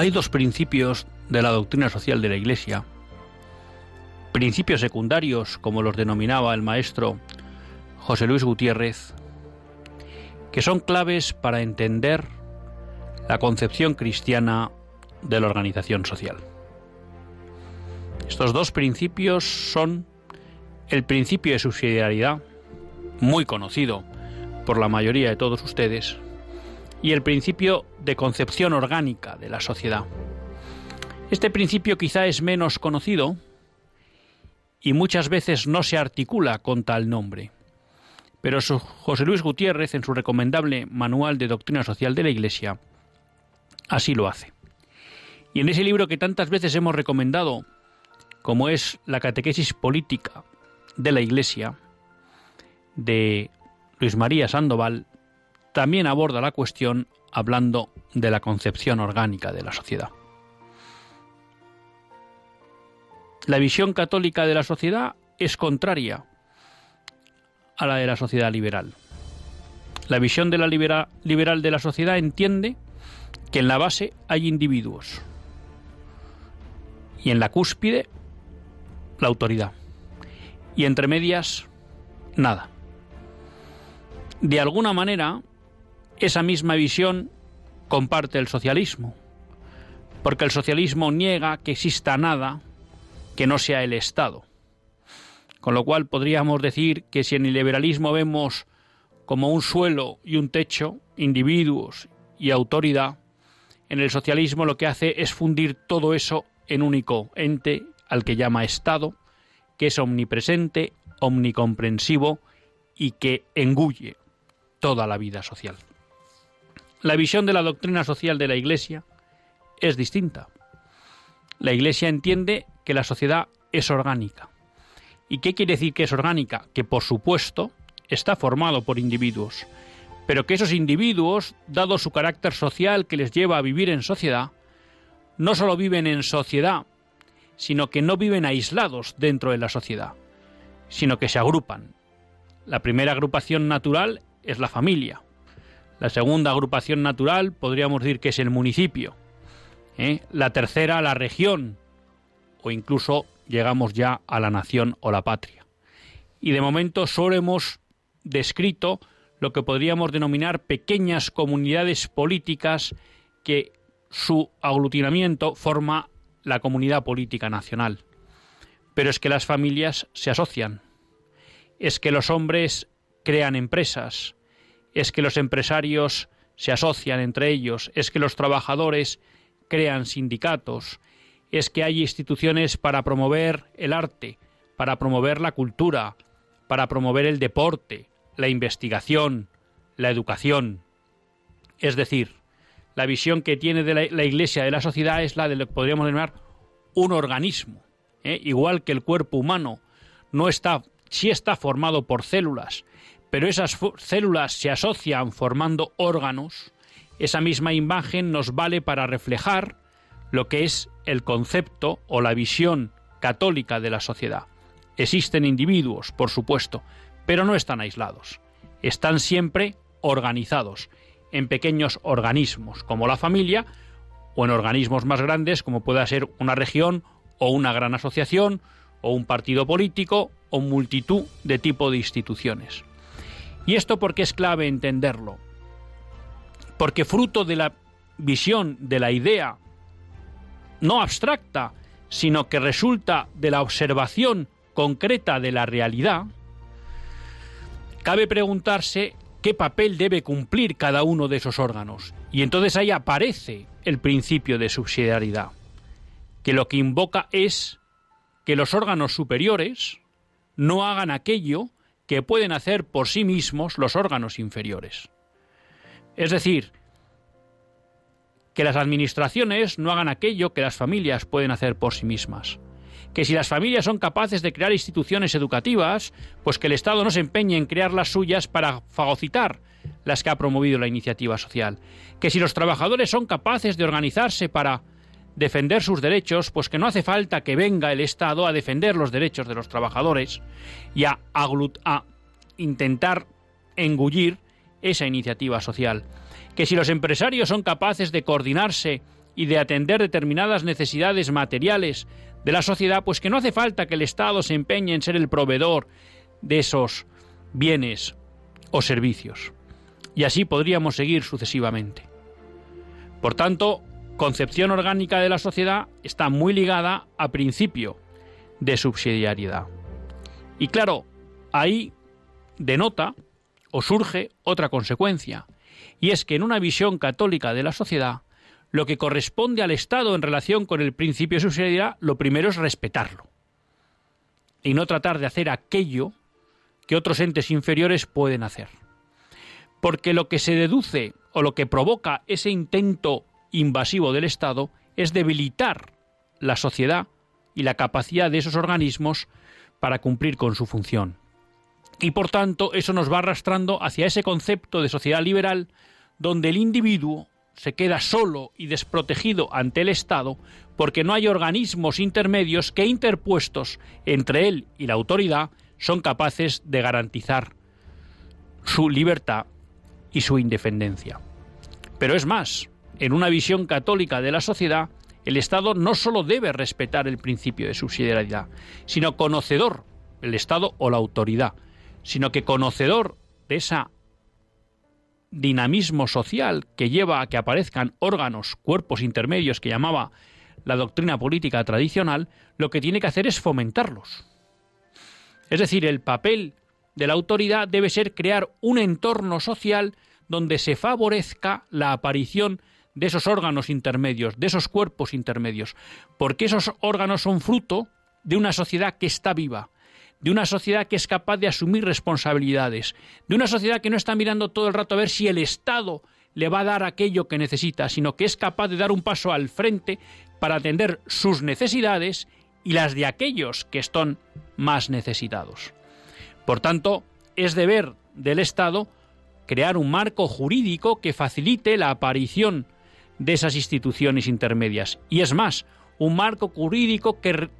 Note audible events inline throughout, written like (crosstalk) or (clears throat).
Hay dos principios de la doctrina social de la Iglesia, principios secundarios, como los denominaba el maestro José Luis Gutiérrez, que son claves para entender la concepción cristiana de la organización social. Estos dos principios son el principio de subsidiariedad, muy conocido por la mayoría de todos ustedes, y el principio de concepción orgánica de la sociedad. Este principio quizá es menos conocido y muchas veces no se articula con tal nombre. Pero José Luis Gutiérrez, en su recomendable Manual de Doctrina Social de la Iglesia, así lo hace. Y en ese libro que tantas veces hemos recomendado, como es la Catequesis Política de la Iglesia, de Luis María Sandoval, también aborda la cuestión hablando de la concepción orgánica de la sociedad. La visión católica de la sociedad es contraria a la de la sociedad liberal. La visión de la liberal de la sociedad entiende que en la base hay individuos y en la cúspide la autoridad y entre medias nada. De alguna manera, esa misma visión comparte el socialismo, porque el socialismo niega que exista nada que no sea el Estado. Con lo cual podríamos decir que si en el liberalismo vemos como un suelo y un techo, individuos y autoridad, en el socialismo lo que hace es fundir todo eso en único ente al que llama Estado, que es omnipresente, omnicomprensivo y que engulle toda la vida social. La visión de la doctrina social de la Iglesia es distinta. La Iglesia entiende que la sociedad es orgánica. ¿Y qué quiere decir que es orgánica? Que por supuesto está formado por individuos, pero que esos individuos, dado su carácter social que les lleva a vivir en sociedad, no solo viven en sociedad, sino que no viven aislados dentro de la sociedad, sino que se agrupan. La primera agrupación natural es la familia, la segunda agrupación natural podríamos decir que es el municipio. ¿eh? La tercera, la región. O incluso llegamos ya a la nación o la patria. Y de momento solo hemos descrito lo que podríamos denominar pequeñas comunidades políticas que su aglutinamiento forma la comunidad política nacional. Pero es que las familias se asocian, es que los hombres crean empresas, es que los empresarios se asocian entre ellos, es que los trabajadores crean sindicatos, es que hay instituciones para promover el arte, para promover la cultura, para promover el deporte, la investigación, la educación. Es decir, la visión que tiene de la, Iglesia de la sociedad es la de lo que podríamos denominar un organismo. ¿eh? Igual que el cuerpo humano no está, sí está formado por células, pero esas células se asocian formando órganos, esa misma imagen nos vale para reflejar lo que es el concepto o la visión católica de la sociedad. Existen individuos, por supuesto, pero no están aislados. Están siempre organizados en pequeños organismos, como la familia, o en organismos más grandes, como pueda ser una región o una gran asociación, o un partido político, o multitud de tipo de instituciones. ¿Y esto porque es clave entenderlo? Porque fruto de la visión, de la idea, no abstracta, sino que resulta de la observación concreta de la realidad, cabe preguntarse qué papel debe cumplir cada uno de esos órganos. Y entonces ahí aparece el principio de subsidiariedad, que lo que invoca es que los órganos superiores no hagan aquello que pueden hacer por sí mismos los órganos inferiores. Es decir, que las administraciones no hagan aquello que las familias pueden hacer por sí mismas. Que si las familias son capaces de crear instituciones educativas, pues que el Estado no se empeñe en crear las suyas para fagocitar las que ha promovido la iniciativa social. Que si los trabajadores son capaces de organizarse para defender sus derechos, pues que no hace falta que venga el Estado a defender los derechos de los trabajadores y a, a intentar engullir esa iniciativa social que si los empresarios son capaces de coordinarse y de atender determinadas necesidades materiales de la sociedad, pues que no hace falta que el Estado se empeñe en ser el proveedor de esos bienes o servicios. Y así podríamos seguir sucesivamente. Por tanto, concepción orgánica de la sociedad está muy ligada a principio de subsidiariedad. Y claro, ahí denota o surge otra consecuencia, y es que en una visión católica de la sociedad, lo que corresponde al Estado en relación con el principio de subsidiariedad, lo primero es respetarlo y no tratar de hacer aquello que otros entes inferiores pueden hacer. Porque lo que se deduce o lo que provoca ese intento invasivo del Estado es debilitar la sociedad y la capacidad de esos organismos para cumplir con su función. Y por tanto, eso nos va arrastrando hacia ese concepto de sociedad liberal donde el individuo se queda solo y desprotegido ante el Estado porque no hay organismos intermedios que interpuestos entre él y la autoridad son capaces de garantizar su libertad y su independencia. Pero es más, en una visión católica de la sociedad, el Estado no solo debe respetar el principio de subsidiariedad, sino conocedor, el Estado o la autoridad, sino que conocedor de ese dinamismo social que lleva a que aparezcan órganos, cuerpos intermedios que llamaba la doctrina política tradicional, lo que tiene que hacer es fomentarlos. Es decir, el papel de la autoridad debe ser crear un entorno social donde se favorezca la aparición esos órganos intermedios, de esos cuerpos intermedios, porque esos órganos son fruto de una sociedad que está viva, de una sociedad que es capaz de asumir responsabilidades, de una sociedad que no está mirando todo el rato a ver si el Estado le va a dar aquello que necesita, sino que es capaz de dar un paso al frente para atender sus necesidades y las de aquellos que están más necesitados. Por tanto, es deber del Estado crear un marco jurídico que facilite la aparición de esas instituciones intermedias. Y es más, un marco jurídico que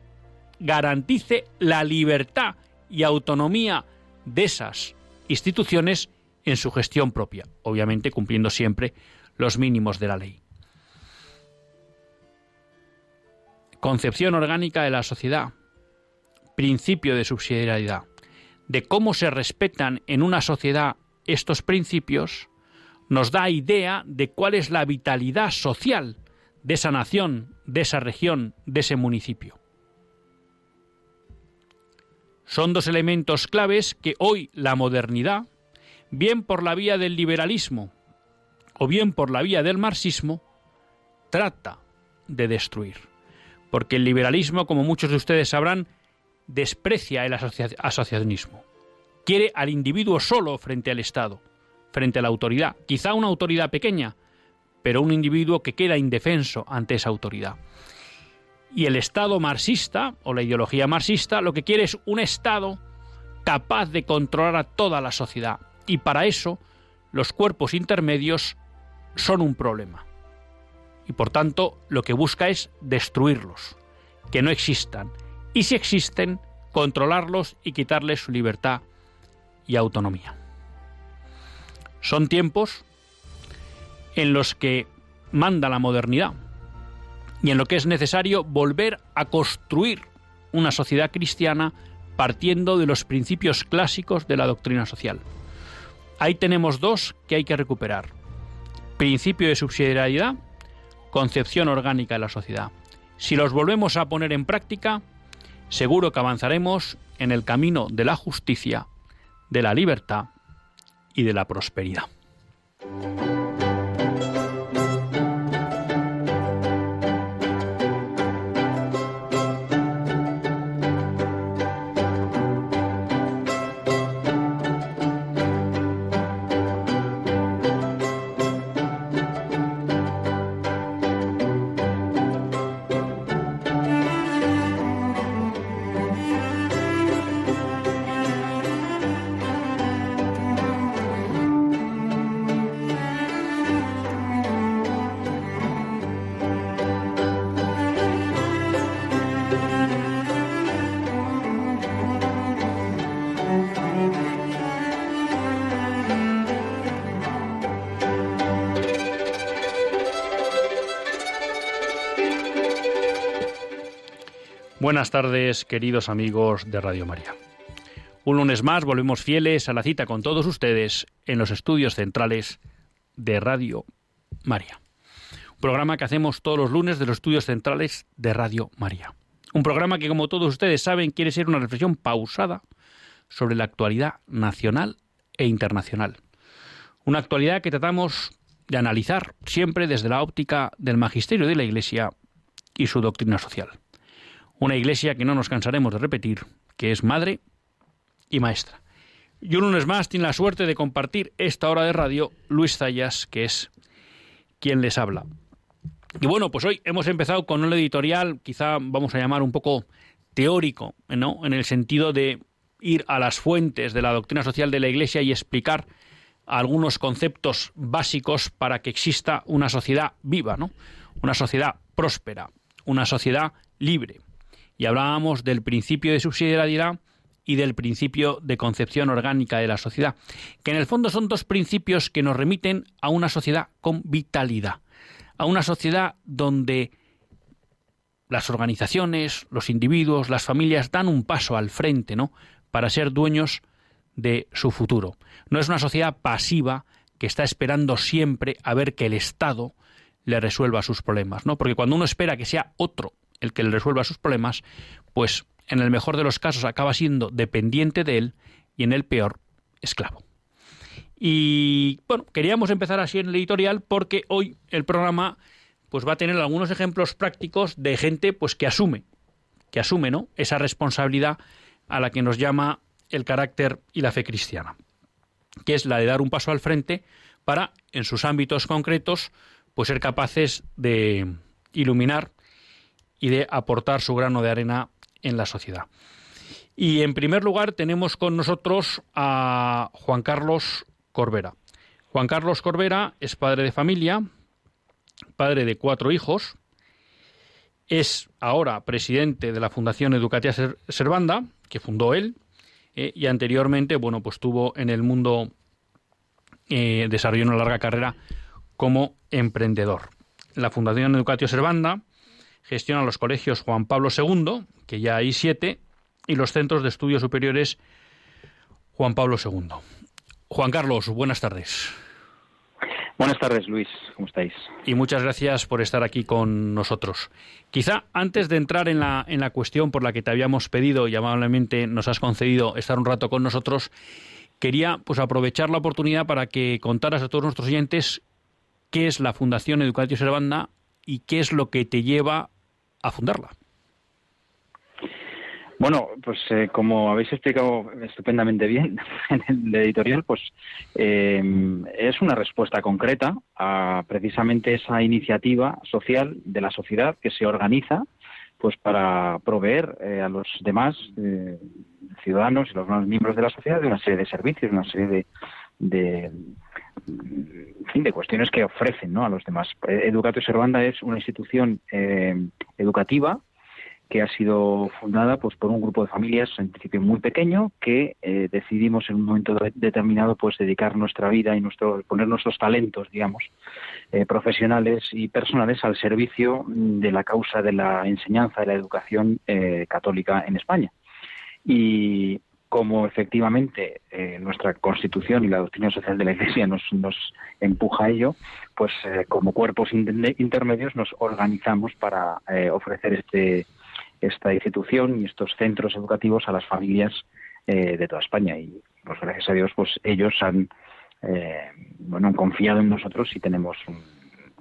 garantice la libertad y autonomía de esas instituciones en su gestión propia, obviamente cumpliendo siempre los mínimos de la ley. Concepción orgánica de la sociedad, principio de subsidiariedad, de cómo se respetan en una sociedad estos principios, nos da idea de cuál es la vitalidad social de esa nación, de esa región, de ese municipio. Son dos elementos claves que hoy la modernidad, bien por la vía del liberalismo o bien por la vía del marxismo, trata de destruir. Porque el liberalismo, como muchos de ustedes sabrán, desprecia el asociacionismo. Quiere al individuo solo frente al Estado, frente a la autoridad. Quizá una autoridad pequeña, pero un individuo que queda indefenso ante esa autoridad. Y el Estado marxista, o la ideología marxista, lo que quiere es un Estado capaz de controlar a toda la sociedad. Y para eso, los cuerpos intermedios son un problema. Y por tanto, lo que busca es destruirlos, que no existan. Y si existen, controlarlos y quitarles su libertad y autonomía. Son tiempos en los que manda la modernidad, y en lo que es necesario volver a construir una sociedad cristiana partiendo de los principios clásicos de la doctrina social. Ahí tenemos dos que hay que recuperar. Principio de subsidiariedad, concepción orgánica de la sociedad. Si los volvemos a poner en práctica, seguro que avanzaremos en el camino de la justicia, de la libertad y de la prosperidad. Buenas tardes, queridos amigos de Radio María. Un lunes más volvemos fieles a la cita con todos ustedes en los estudios centrales de Radio María. Un programa que hacemos todos los lunes de los estudios centrales de Radio María. Un programa que, como todos ustedes saben, quiere ser una reflexión pausada sobre la actualidad nacional e internacional. Una actualidad que tratamos de analizar siempre desde la óptica del magisterio de la Iglesia y su doctrina social. Una iglesia que no nos cansaremos de repetir, que es madre y maestra. Y un lunes más tiene la suerte de compartir esta hora de radio Luis Zayas, que es quien les habla. Y bueno, pues hoy hemos empezado con un editorial, quizá vamos a llamar un poco teórico, ¿no? En el sentido de ir a las fuentes de la doctrina social de la Iglesia y explicar algunos conceptos básicos para que exista una sociedad viva, ¿no? Una sociedad próspera, una sociedad libre y hablábamos del principio de subsidiariedad y del principio de concepción orgánica de la sociedad, que en el fondo son dos principios que nos remiten a una sociedad con vitalidad, a una sociedad donde las organizaciones, los individuos, las familias dan un paso al frente, ¿no? para ser dueños de su futuro. No es una sociedad pasiva que está esperando siempre a ver que el Estado le resuelva sus problemas, ¿no? Porque cuando uno espera que sea otro el que le resuelva sus problemas, pues en el mejor de los casos acaba siendo dependiente de él y en el peor, esclavo. Y bueno, queríamos empezar así en el editorial porque hoy el programa pues va a tener algunos ejemplos prácticos de gente pues que asume, que asume, ¿no? esa responsabilidad a la que nos llama el carácter y la fe cristiana, que es la de dar un paso al frente para en sus ámbitos concretos pues ser capaces de iluminar y de aportar su grano de arena en la sociedad. Y en primer lugar tenemos con nosotros a Juan Carlos Corbera. Juan Carlos Corbera es padre de familia, padre de cuatro hijos, es ahora presidente de la Fundación Educativa Servanda, que fundó él, eh, y anteriormente, bueno, pues tuvo en el mundo, eh, desarrolló una larga carrera como emprendedor. La Fundación Educativa Servanda gestiona los colegios Juan Pablo II, que ya hay siete, y los centros de estudios superiores Juan Pablo II. Juan Carlos, buenas tardes. Buenas tardes, Luis. ¿Cómo estáis? Y muchas gracias por estar aquí con nosotros. Quizá antes de entrar en la, en la cuestión por la que te habíamos pedido y amablemente nos has concedido estar un rato con nosotros, quería pues aprovechar la oportunidad para que contaras a todos nuestros oyentes qué es la Fundación Educatio Servanda y qué es lo que te lleva a fundarla. Bueno, pues eh, como habéis explicado estupendamente bien (laughs) en el editorial, pues eh, es una respuesta concreta a precisamente esa iniciativa social de la sociedad que se organiza pues para proveer eh, a los demás ciudadanos y los demás miembros de la sociedad de una serie de servicios, una serie de, de fin, de cuestiones que ofrecen ¿no? a los demás. Educato Servanda es una institución eh, educativa que ha sido fundada pues por un grupo de familias en principio muy pequeño que eh, decidimos en un momento determinado pues dedicar nuestra vida y nuestro poner nuestros talentos digamos eh, profesionales y personales al servicio de la causa de la enseñanza de la educación católica en España y como efectivamente eh, nuestra Constitución y la doctrina social de la Iglesia nos, empuja a ello, pues eh, como cuerpos intermedios nos organizamos para eh, ofrecer este, esta institución y estos centros educativos a las familias de toda España. Y pues gracias a Dios, pues ellos han, bueno, han confiado en nosotros y tenemos un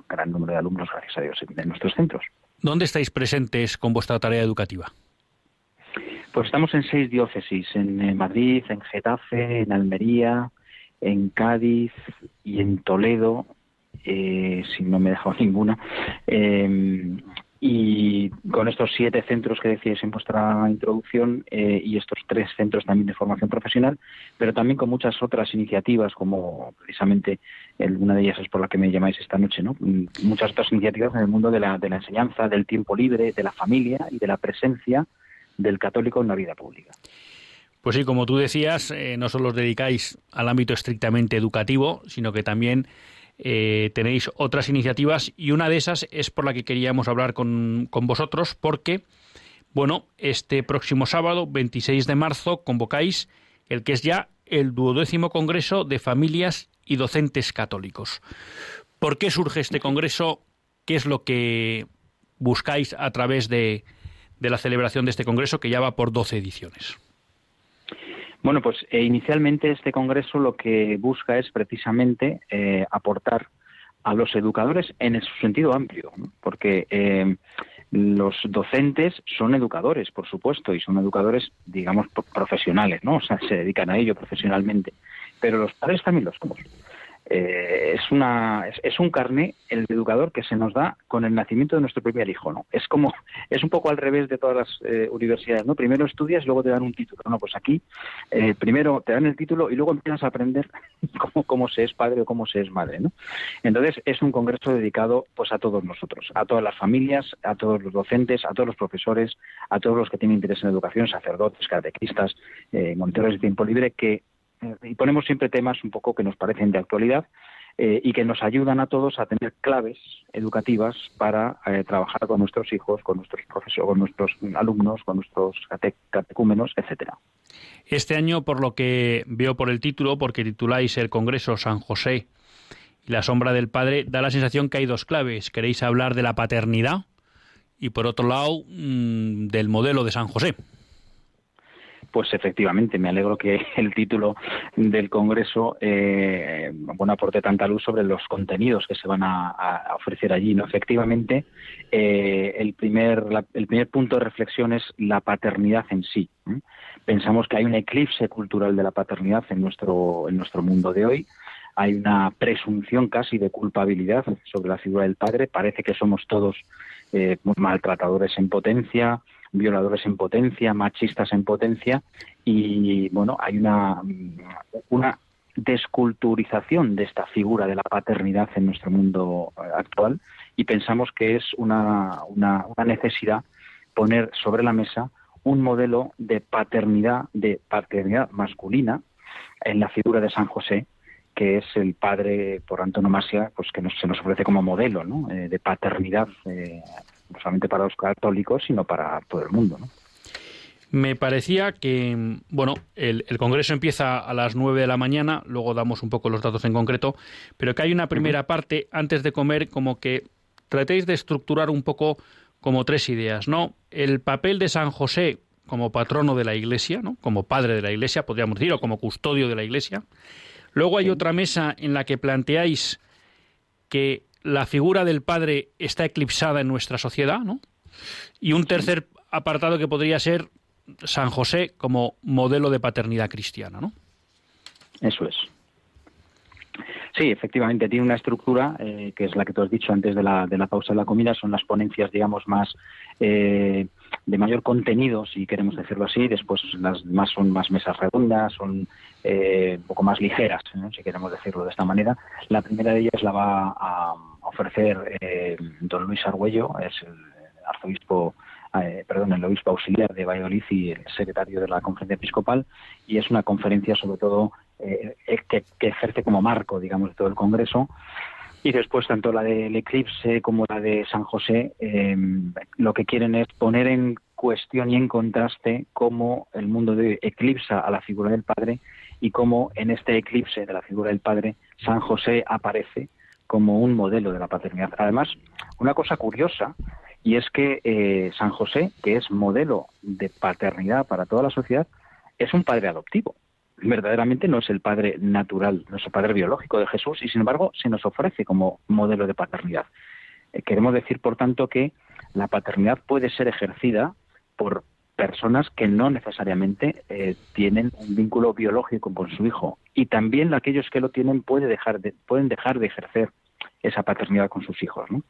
gran número de alumnos, gracias a Dios, en nuestros centros. ¿Dónde estáis presentes con vuestra tarea educativa? Pues estamos en seis diócesis, en eh, Madrid, en Getafe, en Almería, en Cádiz y en Toledo, eh, si no me he dejado (laughs) ninguna. Em, y con estos siete centros que decíais en vuestra introducción eh, y estos tres centros también de formación profesional, pero también con muchas otras iniciativas, como precisamente una de ellas es por la que me llamáis esta noche, ¿no? Mm, muchas otras iniciativas en el mundo de la, de la enseñanza, del tiempo libre, de la familia y de la presencia del católico en la vida pública. Pues sí, como tú decías, eh, no solo os dedicáis al ámbito estrictamente educativo, sino que también eh, tenéis otras iniciativas y una de esas es por la que queríamos hablar con, con vosotros porque, bueno, este próximo sábado, 26 de marzo, convocáis el que es ya el duodécimo Congreso de Familias y Docentes Católicos. ¿Por qué surge este Congreso? ¿Qué es lo que buscáis a través de, de la celebración de este Congreso, que ya va por 12 ediciones? Bueno, pues eh, inicialmente este Congreso lo que busca es precisamente eh, aportar a los educadores en su sentido amplio, porque eh, los docentes son educadores, por supuesto, y son educadores, digamos, profesionales, ¿no? O sea, se dedican a ello profesionalmente. Pero los padres también lo somos. Eh, es, una, es, un carné el educador que se nos da con el nacimiento de nuestro primer hijo, ¿no? Es como, (laughs) es un poco al revés de todas las eh, universidades, ¿no? Primero estudias, luego te dan un título, ¿no? Pues aquí, eh, primero te dan el título y luego empiezas a aprender (laughs) cómo, cómo se es padre o cómo se es madre, ¿no? Entonces, es un congreso dedicado, pues, a todos nosotros, a todas las familias, a todos los docentes, a todos los profesores, a todos los que tienen interés en educación, sacerdotes, catequistas, monitores de tiempo libre, que y ponemos siempre temas un poco que nos parecen de actualidad eh, y que nos ayudan a todos a tener claves educativas para eh, trabajar con nuestros hijos, con nuestros profesores, con nuestros alumnos, con nuestros catecúmenos, etcétera. Este año, por lo que veo por el título, porque tituláis el Congreso San José y la sombra del Padre, da la sensación que hay dos claves. Queréis hablar de la paternidad y, por otro lado, mm, del modelo de San José. Pues efectivamente, me alegro que (laughs) el título del Congreso eh, bueno, aporte tanta luz sobre los contenidos que se van a, ofrecer allí. ¿no? Efectivamente, eh, el, primer, el primer punto de reflexión es la paternidad en sí. Pensamos que hay un eclipse cultural de la paternidad en nuestro, en nuestro mundo de hoy hay una presunción casi de culpabilidad sobre la figura del padre. Parece que somos todos eh, maltratadores en potencia, violadores en potencia, machistas en potencia, y bueno, hay una, una desculturización de esta figura de la paternidad en nuestro mundo eh, actual y pensamos que es una, una, necesidad poner sobre la mesa un modelo de paternidad, de paternidad masculina en la figura de San José, que es el padre por antonomasia, pues que nos, se nos ofrece como modelo ¿no? Eh, de paternidad eh, no solamente para los católicos, sino para todo el mundo. ¿no? Me parecía que, bueno, el, Congreso empieza a las 9 de la mañana, luego damos un poco los datos en concreto, pero que hay una primera parte antes de comer como que tratéis de estructurar un poco como tres ideas, ¿no? El papel de San José como patrono de la Iglesia, ¿no? Como padre de la Iglesia, podríamos decir, o como custodio de la Iglesia. Luego hay otra mesa en la que planteáis que la figura del padre está eclipsada en nuestra sociedad, ¿no? Y un tercer apartado que podría ser San José como modelo de paternidad cristiana, ¿no? Eso es. Sí, efectivamente, tiene una estructura eh, que es la que tú has dicho antes de la, de la pausa de la comida, son las ponencias, digamos, más eh, de mayor contenido, si queremos decirlo así, después las demás son más mesas redondas, son eh, un poco más ligeras, si queremos decirlo de esta manera. La primera de ellas la va a ofrecer don Luis Argüello, es el arzobispo eh, perdón, el obispo auxiliar de Valladolid y el secretario de la conferencia episcopal, y es una conferencia sobre todo eh, que, ejerce como marco, digamos, de todo el Congreso. Y después, tanto la del eclipse como la de San José, em, lo que quieren es poner en cuestión y en contraste cómo el mundo de eclipsa a la figura del Padre y cómo en este eclipse de la figura del Padre San José aparece como un modelo de la paternidad. Además, una cosa curiosa y es que eh, San José, que es modelo de paternidad para toda la sociedad, es un padre adoptivo. Verdaderamente no es el padre natural, no es el padre biológico de Jesús y sin embargo se nos ofrece como modelo de paternidad. Eh, queremos decir, por tanto, que la paternidad puede ser ejercida por personas que no necesariamente eh, tienen un vínculo biológico con su hijo y también aquellos que lo tienen puede dejar de, pueden dejar de ejercer esa paternidad con sus hijos. ¿no?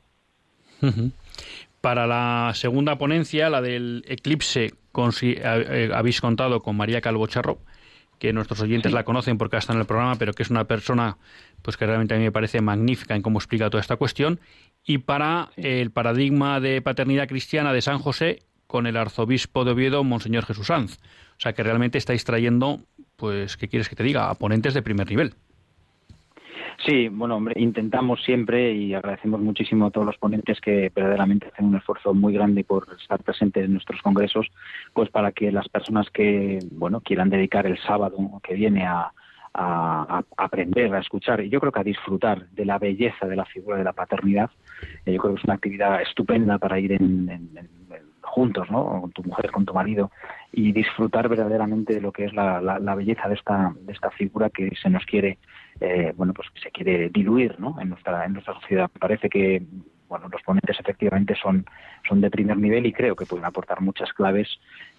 Para la segunda ponencia, la del eclipse, con, eh, habéis contado con María Calvocharro, que nuestros oyentes la conocen porque está en el programa, pero que es una persona pues que realmente a mí me parece magnífica en cómo explica toda esta cuestión. Y para el paradigma de paternidad cristiana de San José, con el arzobispo de Oviedo, Monseñor Jesús Sanz. O sea que realmente estáis trayendo, pues, ¿qué quieres que te diga? A ponentes de primer nivel. Sí, bueno, hombre, intentamos siempre y agradecemos muchísimo a todos los ponentes que verdaderamente hacen un esfuerzo muy grande por estar presentes en nuestros congresos, pues para que las personas que, bueno, quieran dedicar el sábado que viene a, aprender, a escuchar y yo creo que a disfrutar de la belleza de la figura de la paternidad. Eh, yo creo que es una actividad estupenda para ir en, juntos, ¿no? Con tu mujer, con tu marido y disfrutar verdaderamente de lo que es la, la belleza de esta, de esta figura que se nos quiere eh, bueno, pues se quiere diluir ¿no? en, nuestra, en nuestra sociedad. Parece que bueno, los ponentes efectivamente son, son de primer nivel y creo que pueden aportar muchas claves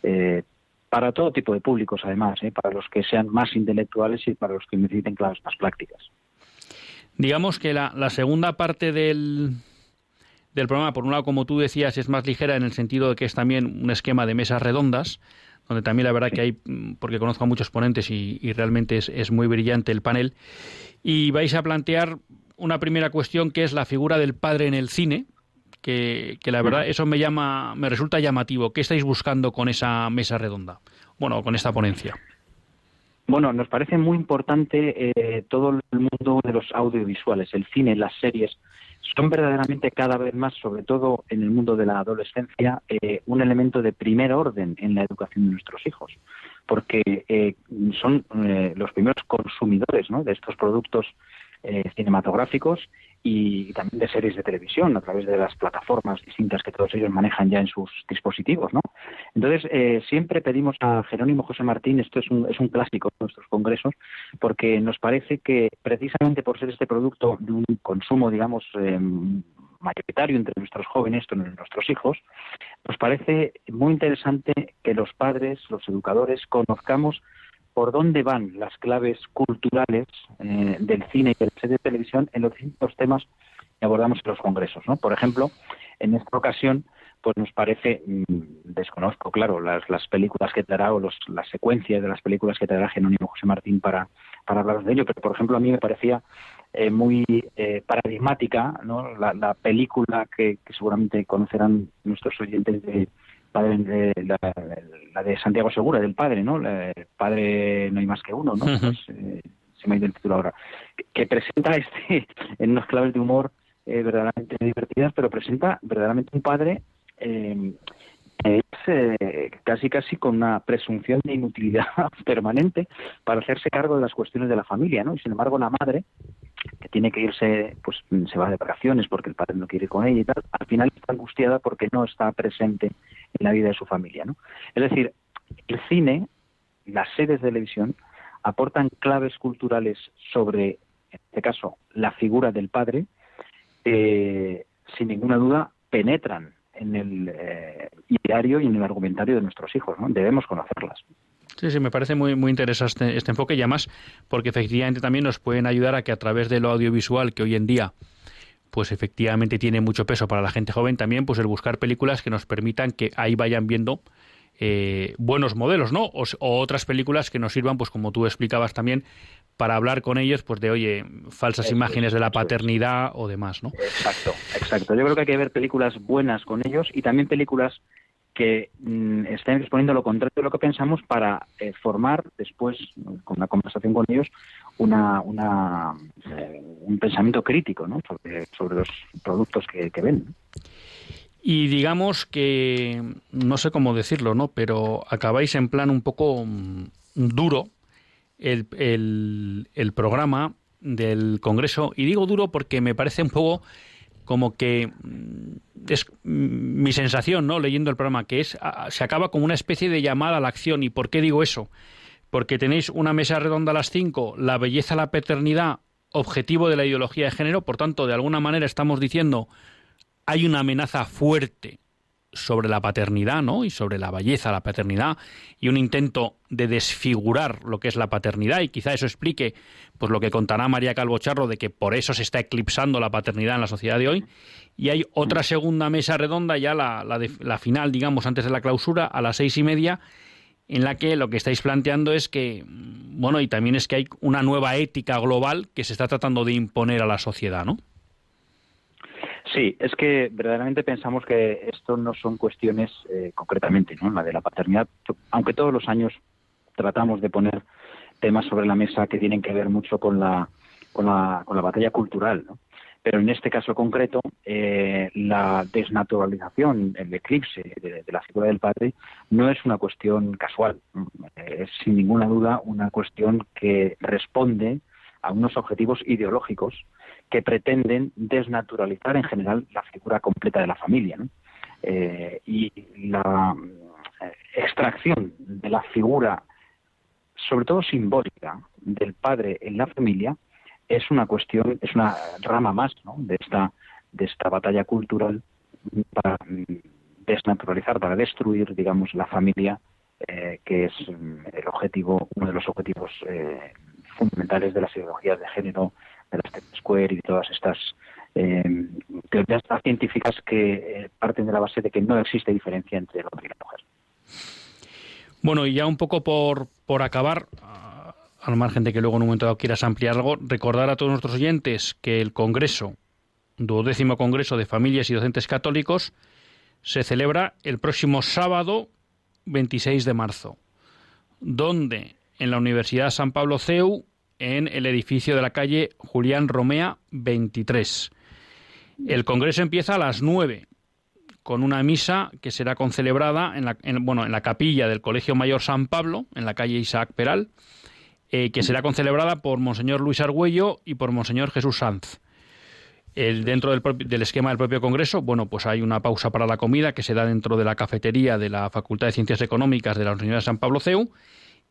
eh, para todo tipo de públicos, además, ¿eh? para los que sean más intelectuales y para los que necesiten claves más prácticas. Digamos que la, la segunda parte del, del programa, por un lado, como tú decías, es más ligera en el sentido de que es también un esquema de mesas redondas, donde también la verdad que hay, mm, porque conozco a muchos ponentes y, realmente es, muy brillante el panel, y vais a plantear una primera cuestión que es la figura del padre en el cine, que, la verdad eso me llama, me resulta llamativo. ¿Qué estáis buscando con esa mesa redonda? Bueno, con esta ponencia. Bueno, nos parece muy importante eh, todo el mundo de los audiovisuales, el cine, las series, son verdaderamente cada vez más, sobre todo en el mundo de la adolescencia, eh, un elemento de primer orden en la educación de nuestros hijos, porque eh, son eh, los primeros consumidores de estos productos cinematográficos y también de series de televisión a través de las plataformas distintas que todos ellos manejan ya en sus dispositivos, ¿no? Entonces eh, siempre pedimos a Jerónimo José Martín, esto es un, es un clásico de nuestros congresos, porque nos parece que precisamente por ser este producto de un consumo, digamos, eh, mayoritario entre nuestros jóvenes, entre nuestros hijos, nos parece muy interesante que los padres, los educadores, conozcamos por dónde van las claves culturales eh, del cine y del serie de televisión en los distintos temas que abordamos en los congresos. ¿no? Por ejemplo, en esta ocasión, pues nos parece, mm, desconozco, claro, las, las películas que traerá o los, las secuencias de las películas que traerá Jerónimo José Martín para, para hablar de ello, pero por ejemplo a mí me parecía eh, muy eh, paradigmática ¿no? la, película que, seguramente conocerán nuestros oyentes de padre, la, de Santiago Segura, del padre, ¿no? El padre no hay más que uno, ¿no? Pues, eh, se me ha ido el título ahora. Que, presenta este, (laughs) en unas claves de humor eh, verdaderamente divertidas, pero presenta verdaderamente un padre eh, es eh, casi casi con una presunción de inutilidad (laughs) permanente para hacerse cargo de las cuestiones de la familia, ¿no? Y sin embargo la madre que tiene que irse, pues se va de vacaciones porque el padre no quiere ir con ella y tal, al final está angustiada porque no está presente en la vida de su familia, ¿no? Es decir, el cine, las series de televisión aportan claves culturales sobre, en este caso, la figura del padre, eh, sin ninguna duda penetran en el eh, ideario y en el argumentario de nuestros hijos, ¿no? Debemos conocerlas. Sí, sí, me parece muy, muy interesante este enfoque y además porque efectivamente también nos pueden ayudar a que a través de lo audiovisual que hoy en día pues efectivamente tiene mucho peso para la gente joven también, pues el buscar películas que nos permitan que ahí vayan viendo eh, buenos modelos, ¿no? O, otras películas que nos sirvan, pues como tú explicabas también, para hablar con ellos, pues de, oye, falsas imágenes de la paternidad o demás, ¿no? Exacto, exacto. Yo creo que hay que ver películas buenas con ellos y también películas que mm, estén exponiendo lo contrario de lo que pensamos para eh, formar después, con una conversación con ellos, una, una eh, un pensamiento crítico sobre, los productos que, ven. Y digamos que, no sé cómo decirlo, ¿no? Pero acabáis en plan un poco mm, duro el, el, programa del Congreso. Y digo duro porque me parece un poco como que mm, es mi sensación, ¿no? Leyendo el programa, que es se acaba como una especie de llamada a la acción. ¿Y por qué digo eso? Porque tenéis una mesa redonda a las cinco, la belleza, la paternidad, objetivo de la ideología de género. Por tanto, de alguna manera estamos diciendo hay una amenaza fuerte sobre la paternidad, ¿no? Y sobre la belleza, la paternidad, y un intento de desfigurar lo que es la paternidad, y quizá eso explique, pues lo que contará María Calvo Charro de que por eso se está eclipsando la paternidad en la sociedad de hoy. Y hay otra segunda mesa redonda, ya la, la, la final, digamos, antes de la clausura, a las seis y media, en la que lo que estáis planteando es que, bueno, y también es que hay una nueva ética global que se está tratando de imponer a la sociedad, ¿no? Sí, es que verdaderamente pensamos que esto no son cuestiones eh, concretamente, ¿no? La de la paternidad, aunque todos los años tratamos de poner temas sobre la mesa que tienen que ver mucho con la, con la, con la batalla cultural, ¿no? Pero en este caso concreto, eh, la desnaturalización, el eclipse de, de, la figura del padre, no es una cuestión casual. Es sin ninguna duda una cuestión que responde a unos objetivos ideológicos que pretenden desnaturalizar en general la figura completa de la familia. Eh, y la eh, extracción de la figura, sobre todo simbólica, del padre en la familia, es una cuestión, es una rama más de esta de esta batalla cultural para desnaturalizar, para destruir, digamos, la familia, eh, que es el objetivo, uno de los objetivos fundamentales de las ideologías de género de las Square y de todas estas eh, teorías científicas que eh, parten de la base de que no existe diferencia entre el hombre y la mujer. Bueno, y ya un poco por, por acabar, al margen de que luego en un momento dado quieras ampliar algo, recordar a todos nuestros oyentes que el Congreso, duodécimo Congreso de Familias y Docentes Católicos, se celebra el próximo sábado 26 de marzo, donde en la Universidad San Pablo CEU en el edificio de la calle Julián Romea 23. El congreso empieza a las 9 con una misa que será concelebrada en la, bueno, en la capilla del Colegio Mayor San Pablo, en la calle Isaac Peral, eh, que será concelebrada por Monseñor Luis Argüello y por Monseñor Jesús Sanz. Dentro del, del, esquema del propio Congreso, bueno, pues hay una pausa para la comida que se da dentro de la cafetería de la Facultad de Ciencias Económicas de la Universidad de San Pablo CEU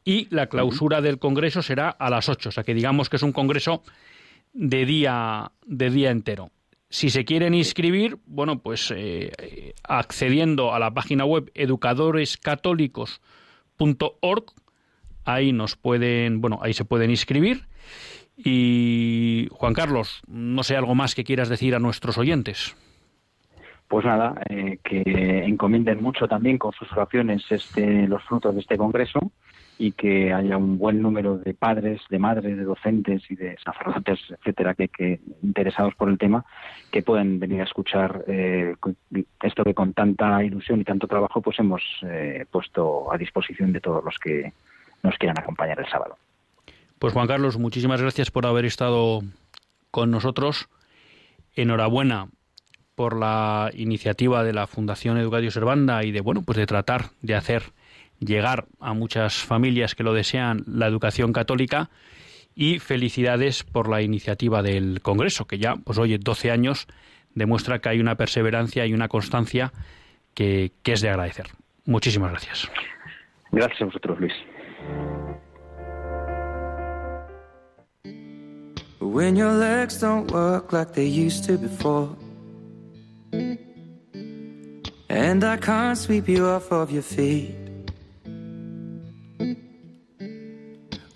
y la clausura del Congreso será a las 8, o sea que digamos que es un Congreso de día, de día entero. Si se quieren inscribir, bueno, pues eh, accediendo a la página web educadorescatólicos.org, ahí nos pueden, bueno, ahí se pueden inscribir. Y Juan Carlos, no sé algo más que quieras decir a nuestros oyentes. Pues nada, eh, que encomienden mucho también con sus oraciones este, los frutos de este congreso y que haya un buen número de padres, de madres, de docentes y de sacerdotes, etcétera, que, interesados por el tema, que pueden venir a escuchar eh, esto que con tanta ilusión y tanto trabajo pues hemos eh, puesto a disposición de todos los que nos quieran acompañar el sábado. Pues Juan Carlos, muchísimas gracias por haber estado con nosotros. Enhorabuena por la iniciativa de la Fundación Educadio Servanda y de bueno, pues de tratar de hacer llegar a muchas familias que lo desean la educación católica y felicidades por la iniciativa del Congreso, que ya, pues oye, 12 años demuestra que hay una perseverancia y una constancia que, que es de agradecer. Muchísimas gracias. Gracias a vosotros, Luis. When your legs don't work like they used to before. And I can't sweep you off of your feet.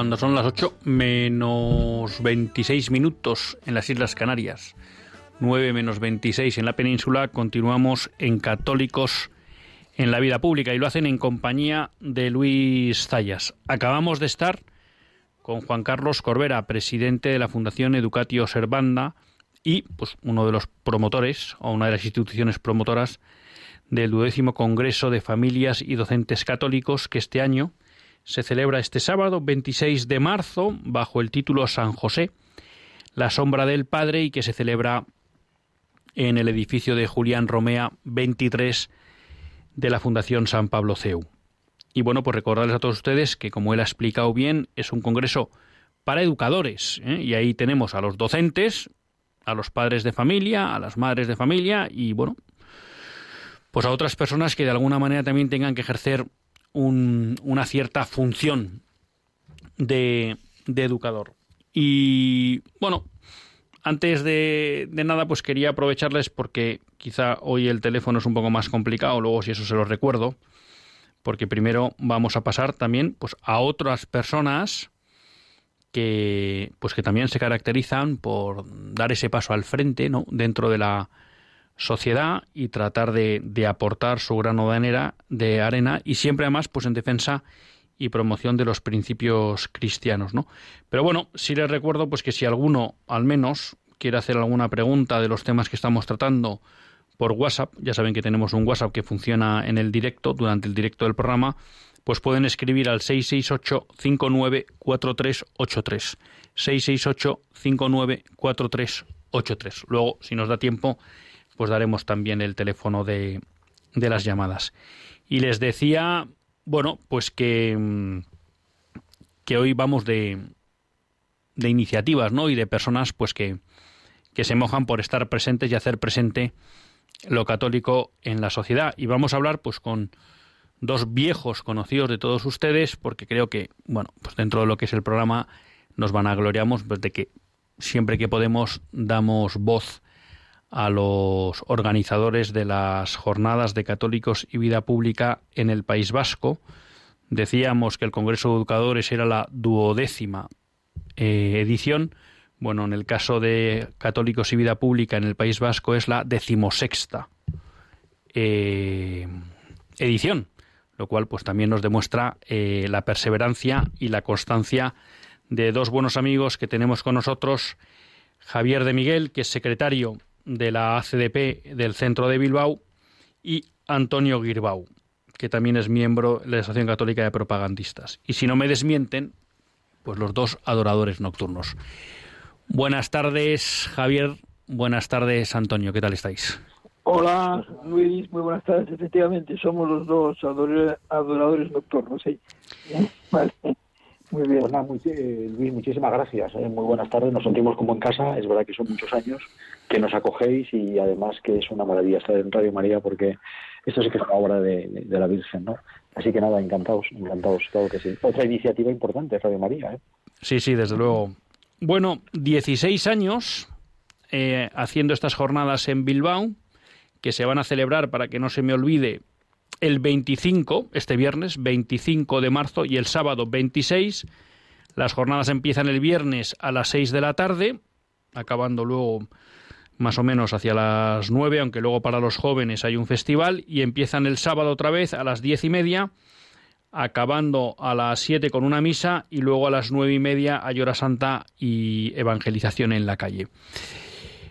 cuando son las 8 menos 26 minutos en las Islas Canarias, 9 menos 26 en la península, continuamos en Católicos en la vida pública y lo hacen en compañía de Luis Zayas. Acabamos de estar con Juan Carlos Corbera, presidente de la Fundación Educatio Servanda y pues uno de los promotores o una de las instituciones promotoras del duodécimo Congreso de Familias y Docentes Católicos que este año se celebra este sábado 26 de marzo bajo el título San José, la sombra del Padre y que se celebra en el edificio de Julián Romea 23 de la Fundación San Pablo CEU. Y bueno, pues recordarles a todos ustedes que como él ha explicado bien, es un congreso para educadores ¿eh? y ahí tenemos a los docentes, a los padres de familia, a las madres de familia y bueno, pues a otras personas que de alguna manera también tengan que ejercer un, una cierta función de, de, educador. Y bueno, antes de, de, nada, pues quería aprovecharles porque quizá hoy el teléfono es un poco más complicado, luego si eso se lo recuerdo, porque primero vamos a pasar también pues a otras personas que pues que también se caracterizan por dar ese paso al frente, ¿no? dentro de la sociedad y tratar de, de aportar su grano de arena, y siempre además pues en defensa y promoción de los principios cristianos, ¿no? Pero bueno, sí les recuerdo pues que si alguno al menos quiere hacer alguna pregunta de los temas que estamos tratando por WhatsApp, ya saben que tenemos un WhatsApp que funciona en el directo, durante el directo del programa, pues pueden escribir al 668-594383. 668-594383. Luego, si nos da tiempo, pues daremos también el teléfono de, de las llamadas. Y les decía, bueno, pues que, que hoy vamos de, de iniciativas, ¿no? Y de personas, pues que, que se mojan por estar presentes y hacer presente lo católico en la sociedad. Y vamos a hablar, pues, con dos viejos conocidos de todos ustedes, porque creo que, bueno, pues dentro de lo que es el programa nos van a gloriamos pues, de que siempre que podemos damos voz a los organizadores de las jornadas de católicos y vida pública en el País Vasco. Decíamos que el Congreso de Educadores era la duodécima eh, edición. Bueno, en el caso de católicos y vida pública en el País Vasco es la decimosexta eh, edición, lo cual pues también nos demuestra eh, la perseverancia y la constancia de dos buenos amigos que tenemos con nosotros, Javier de Miguel, que es secretario de la ACDP del centro de Bilbao, y Antonio Girbau, que también es miembro de la Asociación Católica de Propagandistas. Y si no me desmienten, pues los dos adoradores nocturnos. Buenas tardes, Javier. Buenas tardes, Antonio. ¿Qué tal estáis? Hola, Luis. Muy buenas tardes. Efectivamente, somos los dos adoradores nocturnos. ¿sí? (laughs) Vale. Muy bien. Pues nada, muy, eh, Luis, muchísimas gracias. Eh. Muy buenas tardes. Nos sentimos como en casa. Es verdad que son muchos años que nos acogéis y además que es una maravilla estar en Radio María porque esto sí que es una obra de, de la Virgen, ¿no? Así que nada, encantados, encantados, claro que sí. Otra iniciativa importante, Radio María, ¿eh? Sí, sí, desde luego. Bueno, 16 años eh, haciendo estas jornadas en Bilbao, que se van a celebrar, para que no se me olvide, el 25, este viernes 25 de marzo y el sábado 26. Las jornadas empiezan el viernes a las 6 de la tarde, acabando luego más o menos hacia las 9, aunque luego para los jóvenes hay un festival, y empiezan el sábado otra vez a las diez y media, acabando a las 7 con una misa y luego a las nueve y media hay hora santa y evangelización en la calle.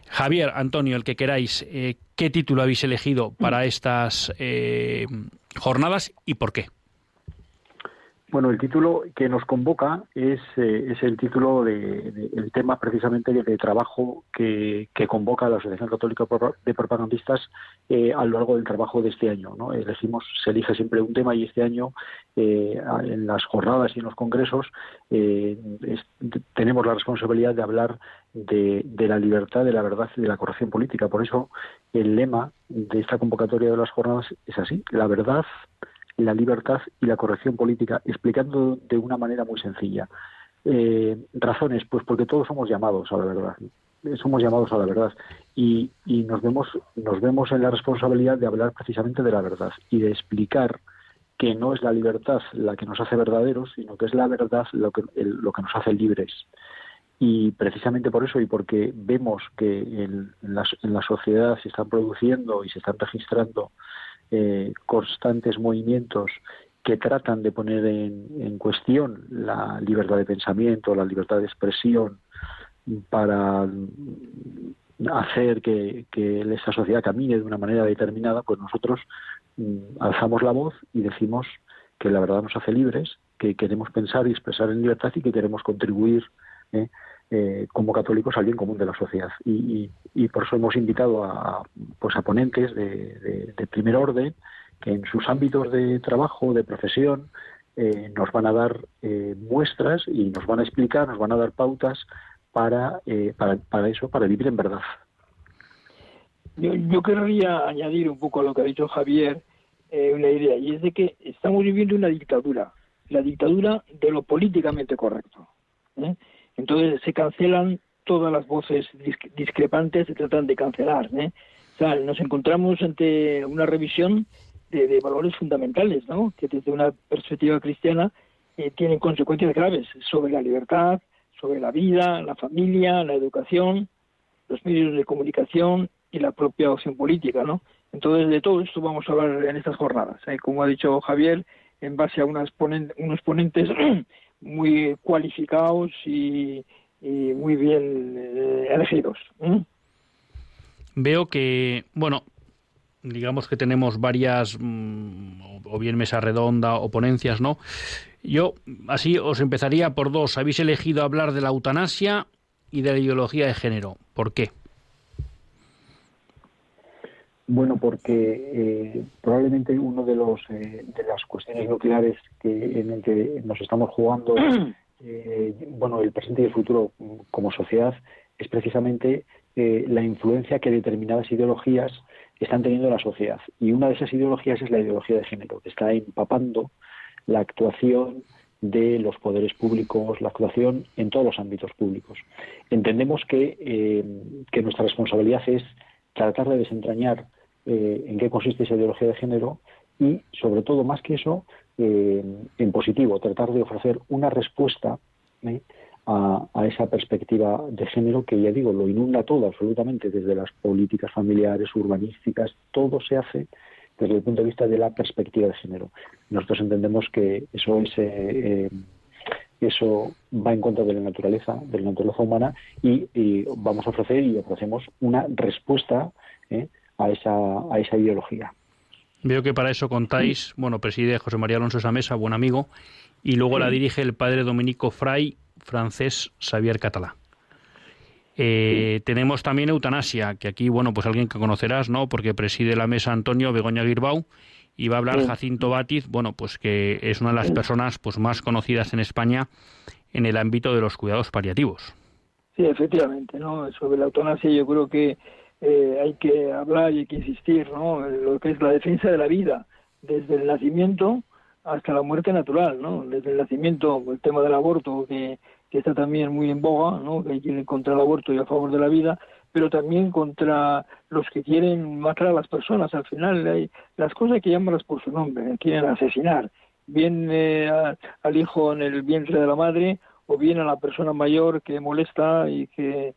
Javier, Antonio, el que queráis, eh, ¿qué título habéis elegido para estas eh, jornadas y por qué? Bueno, el título que nos convoca es, eh, es el título de, el tema precisamente de, trabajo que, convoca la Asociación Católica de Propagandistas eh, a lo largo del trabajo de este año. ¿no? Elegimos, se elige siempre un tema y este año eh, en las jornadas y en los congresos tenemos la responsabilidad de hablar de, de la libertad, de la verdad y de la corrección política. Por eso el lema de esta convocatoria de las jornadas es así, la verdad, la libertad y la corrección política, explicando de una manera muy sencilla. Eh, razones, pues porque todos somos llamados a la verdad, somos llamados a la verdad y, y, nos vemos nos vemos en la responsabilidad de hablar precisamente de la verdad y de explicar que no es la libertad la que nos hace verdaderos, sino que es la verdad lo que, lo que nos hace libres. Y precisamente por eso y porque vemos que en, la, en la sociedad se están produciendo y se están registrando eh, constantes movimientos que tratan de poner en, cuestión la libertad de pensamiento, la libertad de expresión, para hacer que, que esa sociedad camine de una manera determinada, pues nosotros mm, alzamos la voz y decimos que la verdad nos hace libres, que queremos pensar y expresar en libertad y que queremos contribuir ¿eh? Eh, como católicos al bien común de la sociedad. Y, por eso hemos invitado a, pues a ponentes de, primer orden que en sus ámbitos de trabajo, de profesión, eh, nos van a dar eh, muestras y nos van a explicar, nos van a dar pautas para, para, para, eso, para vivir en verdad. Yo, yo querría añadir un poco a lo que ha dicho Javier una idea, y es de que estamos viviendo una dictadura, la dictadura de lo políticamente correcto. Entonces se cancelan todas las voces discrepantes, se tratan de cancelar. ¿eh? Nos encontramos ante una revisión de, valores fundamentales, ¿no? que desde una perspectiva cristiana eh, tienen consecuencias graves sobre la libertad, sobre la vida, la familia, la educación, los medios de comunicación y la propia opción política. ¿no? Entonces, de todo esto vamos a hablar en estas jornadas. ¿eh? Como ha dicho Javier, en base a unas unos ponentes (clears throat) muy cualificados y, muy bien eh, elegidos. Veo que, bueno, digamos que tenemos varias, mm, o bien mesa redonda o ponencias, ¿no? Yo así os empezaría por dos. Habéis elegido hablar de la eutanasia y de la ideología de género. ¿Por qué? Bueno, porque eh, probablemente uno de los eh, de las cuestiones nucleares que en el que nos estamos jugando, (clears throat) eh, bueno, el presente y el futuro como sociedad es precisamente la influencia que determinadas ideologías están teniendo en la sociedad. Y una de esas ideologías es la ideología de género, que está empapando la actuación de los poderes públicos, la actuación en todos los ámbitos públicos. Entendemos que, que nuestra responsabilidad es tratar de desentrañar eh, en qué consiste esa ideología de género y, sobre todo, más que eso, eh, en positivo, tratar de ofrecer una respuesta ¿eh? a, esa perspectiva de género que, ya digo, lo inunda todo absolutamente, desde las políticas familiares, urbanísticas, todo se hace desde el punto de vista de la perspectiva de género. Nosotros entendemos que eso es eso va en contra de la naturaleza, de la naturaleza humana y, vamos a ofrecer y ofrecemos una respuesta. A esa, a esa ideología. Veo que para eso contáis, bueno, preside José María Alonso esa mesa, buen amigo, y luego la dirige el padre Dominico Fray, francés Xavier Catalá. Eh, tenemos también eutanasia, que aquí, bueno, pues alguien que conocerás, ¿no? Porque preside la mesa Antonio Begoña Girbau y va a hablar Jacinto Batiz, bueno, pues que es una de las personas pues más conocidas en España en el ámbito de los cuidados paliativos. Sí, efectivamente, ¿no? Sobre la eutanasia yo creo que eh, hay que hablar y hay que insistir, ¿no? Lo que es la defensa de la vida, desde el nacimiento hasta la muerte natural, ¿no? Desde el nacimiento, el tema del aborto, que, está también muy en boga, ¿no? Que hay que ir contra el aborto y a favor de la vida, pero también contra los que quieren matar a las personas. Al final, hay, las cosas que llamarlas por su nombre, quieren asesinar, bien eh, al hijo en el vientre de la madre o bien a la persona mayor que molesta y que,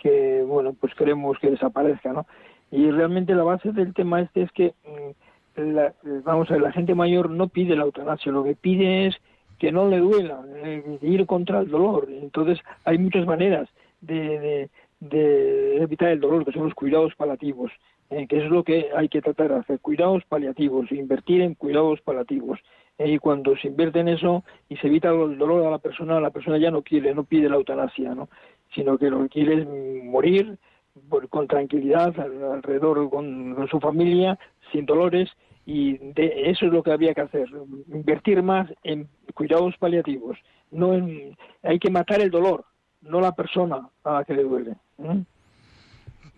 que bueno, pues queremos que desaparezca, ¿no? Y realmente la base del tema este es que, mm, la, vamos a la gente mayor no pide la eutanasia, lo que pide es que no le duela, eh, ir contra el dolor. Entonces hay muchas maneras de, de, evitar el dolor, que son los cuidados paliativos, eh, que es lo que hay que tratar de hacer, cuidados paliativos, invertir en cuidados paliativos. Eh, y cuando se invierte en eso y se evita el dolor a la persona, la persona ya no quiere, no pide la eutanasia, ¿no? Sino que lo que quiere es morir con tranquilidad alrededor con, su familia, sin dolores, y de, eso es lo que había que hacer, invertir más en cuidados paliativos. No hay que matar el dolor, no la persona a la que le duele. ¿eh?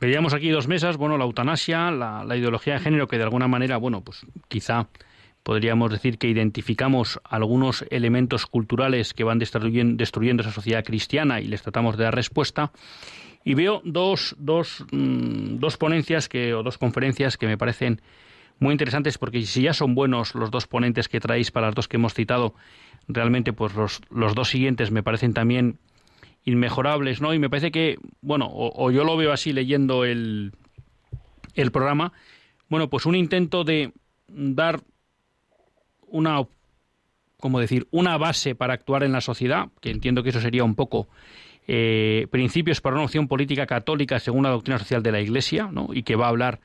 Veíamos aquí dos mesas, bueno, la eutanasia, la, la, ideología de género, que de alguna manera, bueno, pues quizá podríamos decir que identificamos algunos elementos culturales que van destruyendo, esa sociedad cristiana y les tratamos de dar respuesta. Y veo dos, dos, mm, dos ponencias que, o dos conferencias que me parecen muy interesantes porque si ya son buenos los dos ponentes que traéis para las dos que hemos citado, realmente pues los, los dos siguientes me parecen también inmejorables, ¿no? Y me parece que, bueno, o, yo lo veo así leyendo el, el programa, bueno, pues un intento de dar una, como decir, una base para actuar en la sociedad, que entiendo que eso sería un poco eh, principios para una opción política católica según la doctrina social de la Iglesia, ¿no? y que va a hablar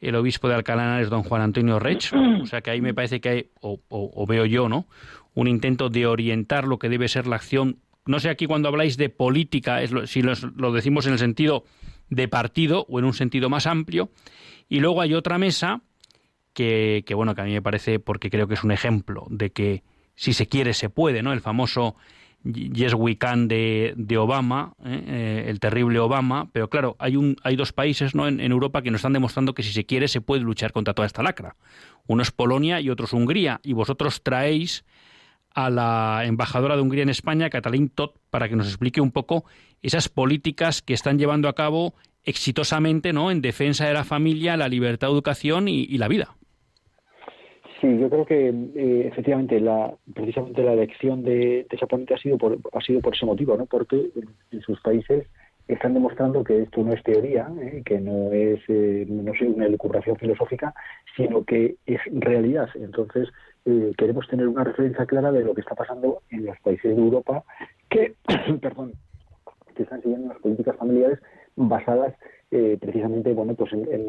el obispo de Alcalá don Juan Antonio Rech, o sea que ahí me parece que hay, o, veo yo, ¿no? Un intento de orientar lo que debe ser la acción. No sé aquí cuando habláis de política, es si lo decimos en el sentido de partido o en un sentido más amplio. Y luego hay otra mesa que, que, bueno, que a mí me parece, porque creo que es un ejemplo de que si se quiere se puede, ¿no? El famoso Yes We Can de, de Obama, ¿eh? Eh, el terrible Obama, pero claro, hay, un, hay dos países ¿no? en, Europa que nos están demostrando que si se quiere se puede luchar contra toda esta lacra. Uno es Polonia y otro es Hungría, y vosotros traéis a la embajadora de Hungría en España, Catalín Todd, para que nos explique un poco esas políticas que están llevando a cabo exitosamente ¿no? en defensa de la familia, la libertad, educación y la vida. Sí, yo creo que eh, efectivamente la, precisamente la elección de, esa ponente ha sido por, ha sido por ese motivo, ¿no? Porque en, sus países están demostrando que esto no es teoría, ¿eh? que no es eh, no sé, una elucubración filosófica, sino que es realidad. Entonces queremos tener una referencia clara de lo que está pasando en los países de Europa que, (coughs) perdón, que están siguiendo las políticas familiares basadas eh, precisamente bueno pues en,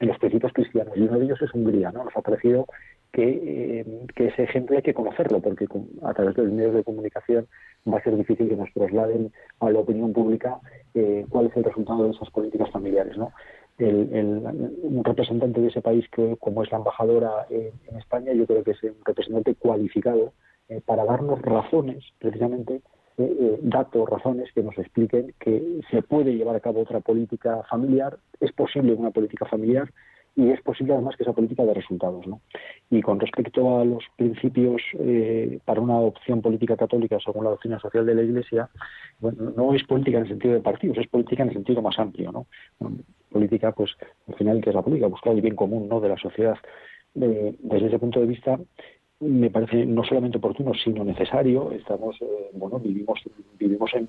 los principios cristianos. Y uno de ellos es Hungría no nos ha parecido que, eh, que ese ejemplo hay que conocerlo porque a través de los medios de comunicación va a ser difícil que nos trasladen a la opinión pública eh, cuál es el resultado de esas políticas familiares no el, un representante de ese país que como es la embajadora en, España yo creo que es un representante cualificado para darnos razones precisamente eh, datos, razones que nos expliquen que se puede llevar a cabo otra política familiar, es posible una política familiar y es posible además que esa política de resultados. ¿no? Y con respecto a los principios eh, para una opción política católica según la doctrina social de la Iglesia, bueno, no es política en el sentido de partidos, es política en el sentido más amplio. ¿no? política, pues al final, que es la política? Buscar el bien común ¿no? de la sociedad. desde ese punto de vista, me parece no solamente oportuno sino necesario. Estamos eh, bueno vivimos vivimos en,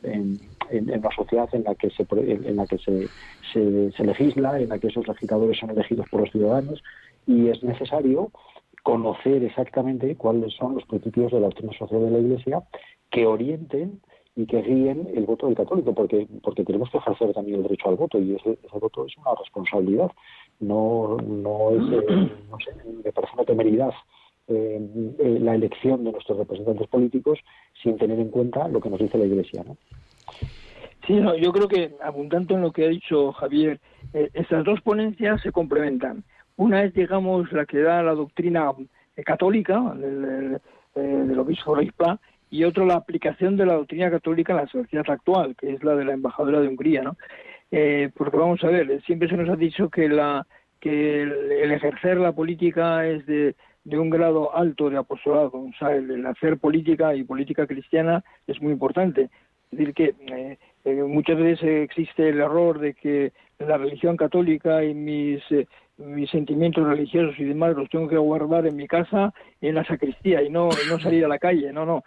en, una sociedad en la que se en la que se, se, legisla en la que esos legisladores son elegidos por los ciudadanos y es necesario conocer exactamente cuáles son los principios de la doctrina social de la Iglesia que orienten y que guíen el voto del católico, porque porque tenemos que ejercer también el derecho al voto y ese, ese voto es una responsabilidad, no no es eh, no sé, me parece una temeridad eh, eh, la elección de nuestros representantes políticos sin tener en cuenta lo que nos dice la Iglesia. ¿no? Sí, no, yo creo que, abundante en lo que ha dicho Javier, eh, estas dos ponencias se complementan. Una es, digamos, la que da la doctrina católica del, del obispo Pla, y otra la aplicación de la doctrina católica en la sociedad actual, que es la de la embajadora de Hungría, ¿no? porque vamos a ver, siempre se nos ha dicho que la que el ejercer la política es de, de un grado alto de apostolado. O sea, el, hacer política y política cristiana es muy importante. Es decir, que eh, Eh, muchas veces existe el error de que la religión católica y mis eh, mis sentimientos religiosos y demás los tengo que guardar en mi casa en la sacristía y no salir a la calle no no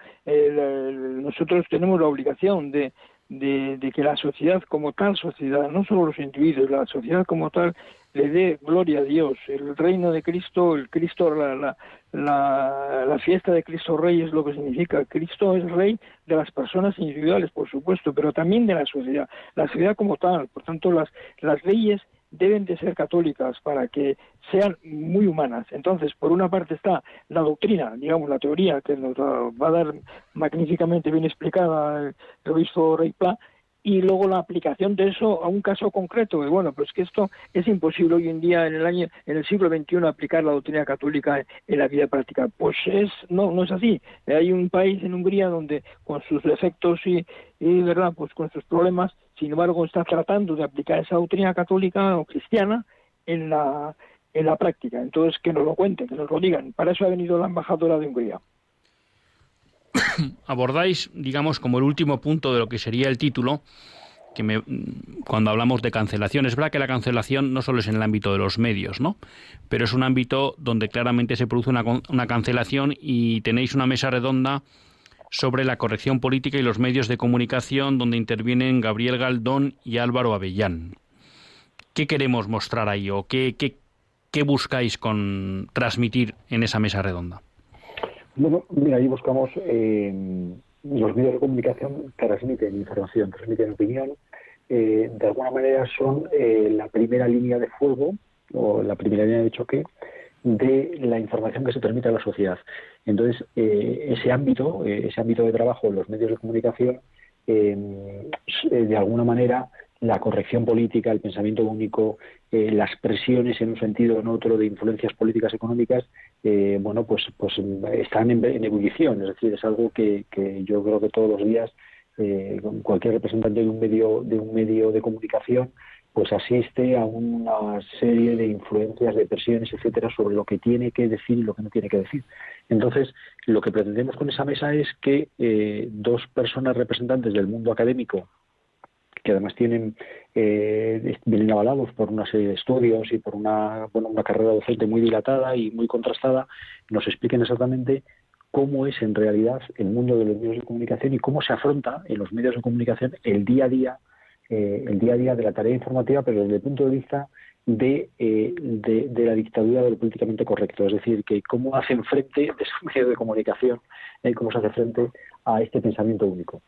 nosotros tenemos la obligación de, de, que la sociedad como tal sociedad no solo los individuos la sociedad como tal le dé gloria a Dios. El reino de Cristo el Cristo la, la, la, fiesta de Cristo Rey es lo que significa. Cristo es rey de las personas individuales por supuesto pero también de la sociedad. La sociedad como tal por tanto las las leyes deben de ser católicas para que sean muy humanas. Entonces, por una parte está la doctrina, digamos, la teoría, que nos va a dar magníficamente bien explicada el obispo Rey Pla, y luego la aplicación de eso a un caso concreto. Y bueno, pues que esto es imposible hoy en día en el año, en el siglo XXI aplicar la doctrina católica en la vida práctica. Pues es no no es así. Hay un país en Hungría donde con sus defectos y, y verdad, pues con sus problemas, sin embargo, está tratando de aplicar esa doctrina católica o cristiana en la en la práctica. Entonces que nos lo cuenten, que nos lo digan. Para eso ha venido la embajadora de Hungría. (coughs) abordáis, digamos, como el último punto de lo que sería el título, que cuando hablamos de cancelación, es verdad que la cancelación no solo es en el ámbito de los medios, ¿no? Pero es un ámbito donde claramente se produce una, una cancelación y tenéis una mesa redonda sobre la corrección política y los medios de comunicación donde intervienen Gabriel Galdón y Álvaro Avellán. ¿Qué queremos mostrar ahí o qué, qué, qué buscáis con transmitir en esa mesa redonda? Bueno, mira, ahí buscamos eh, los medios de comunicación transmiten información, transmiten opinión. Eh, de alguna manera son eh, la primera línea de fuego o la primera línea de choque de la información que se permite a la sociedad. Entonces, ese ámbito, ese ámbito de trabajo los medios de comunicación, de alguna manera la corrección política, el pensamiento único, eh, las presiones en un sentido o en otro de influencias políticas económicas, eh, bueno, pues, pues están en, ebullición. Es decir, es algo que, yo creo que todos los días eh, cualquier representante de un medio de un medio de comunicación pues asiste a una serie de influencias, de presiones, etcétera, sobre lo que tiene que decir y lo que no tiene que decir. Entonces, lo que pretendemos con esa mesa es que dos personas representantes del mundo académico que además tienen eh, vienen avalados por una serie de estudios y por una, bueno, una carrera docente muy dilatada y muy contrastada, nos expliquen exactamente cómo es en realidad el mundo de los medios de comunicación y cómo se afronta en los medios de comunicación el día a día, eh, el día a día de la tarea informativa, pero desde el punto de vista de, eh, de, la dictadura del políticamente correcto, es decir, que cómo hacen frente (laughs) de esos medios de comunicación, eh, cómo se hace frente a este pensamiento único.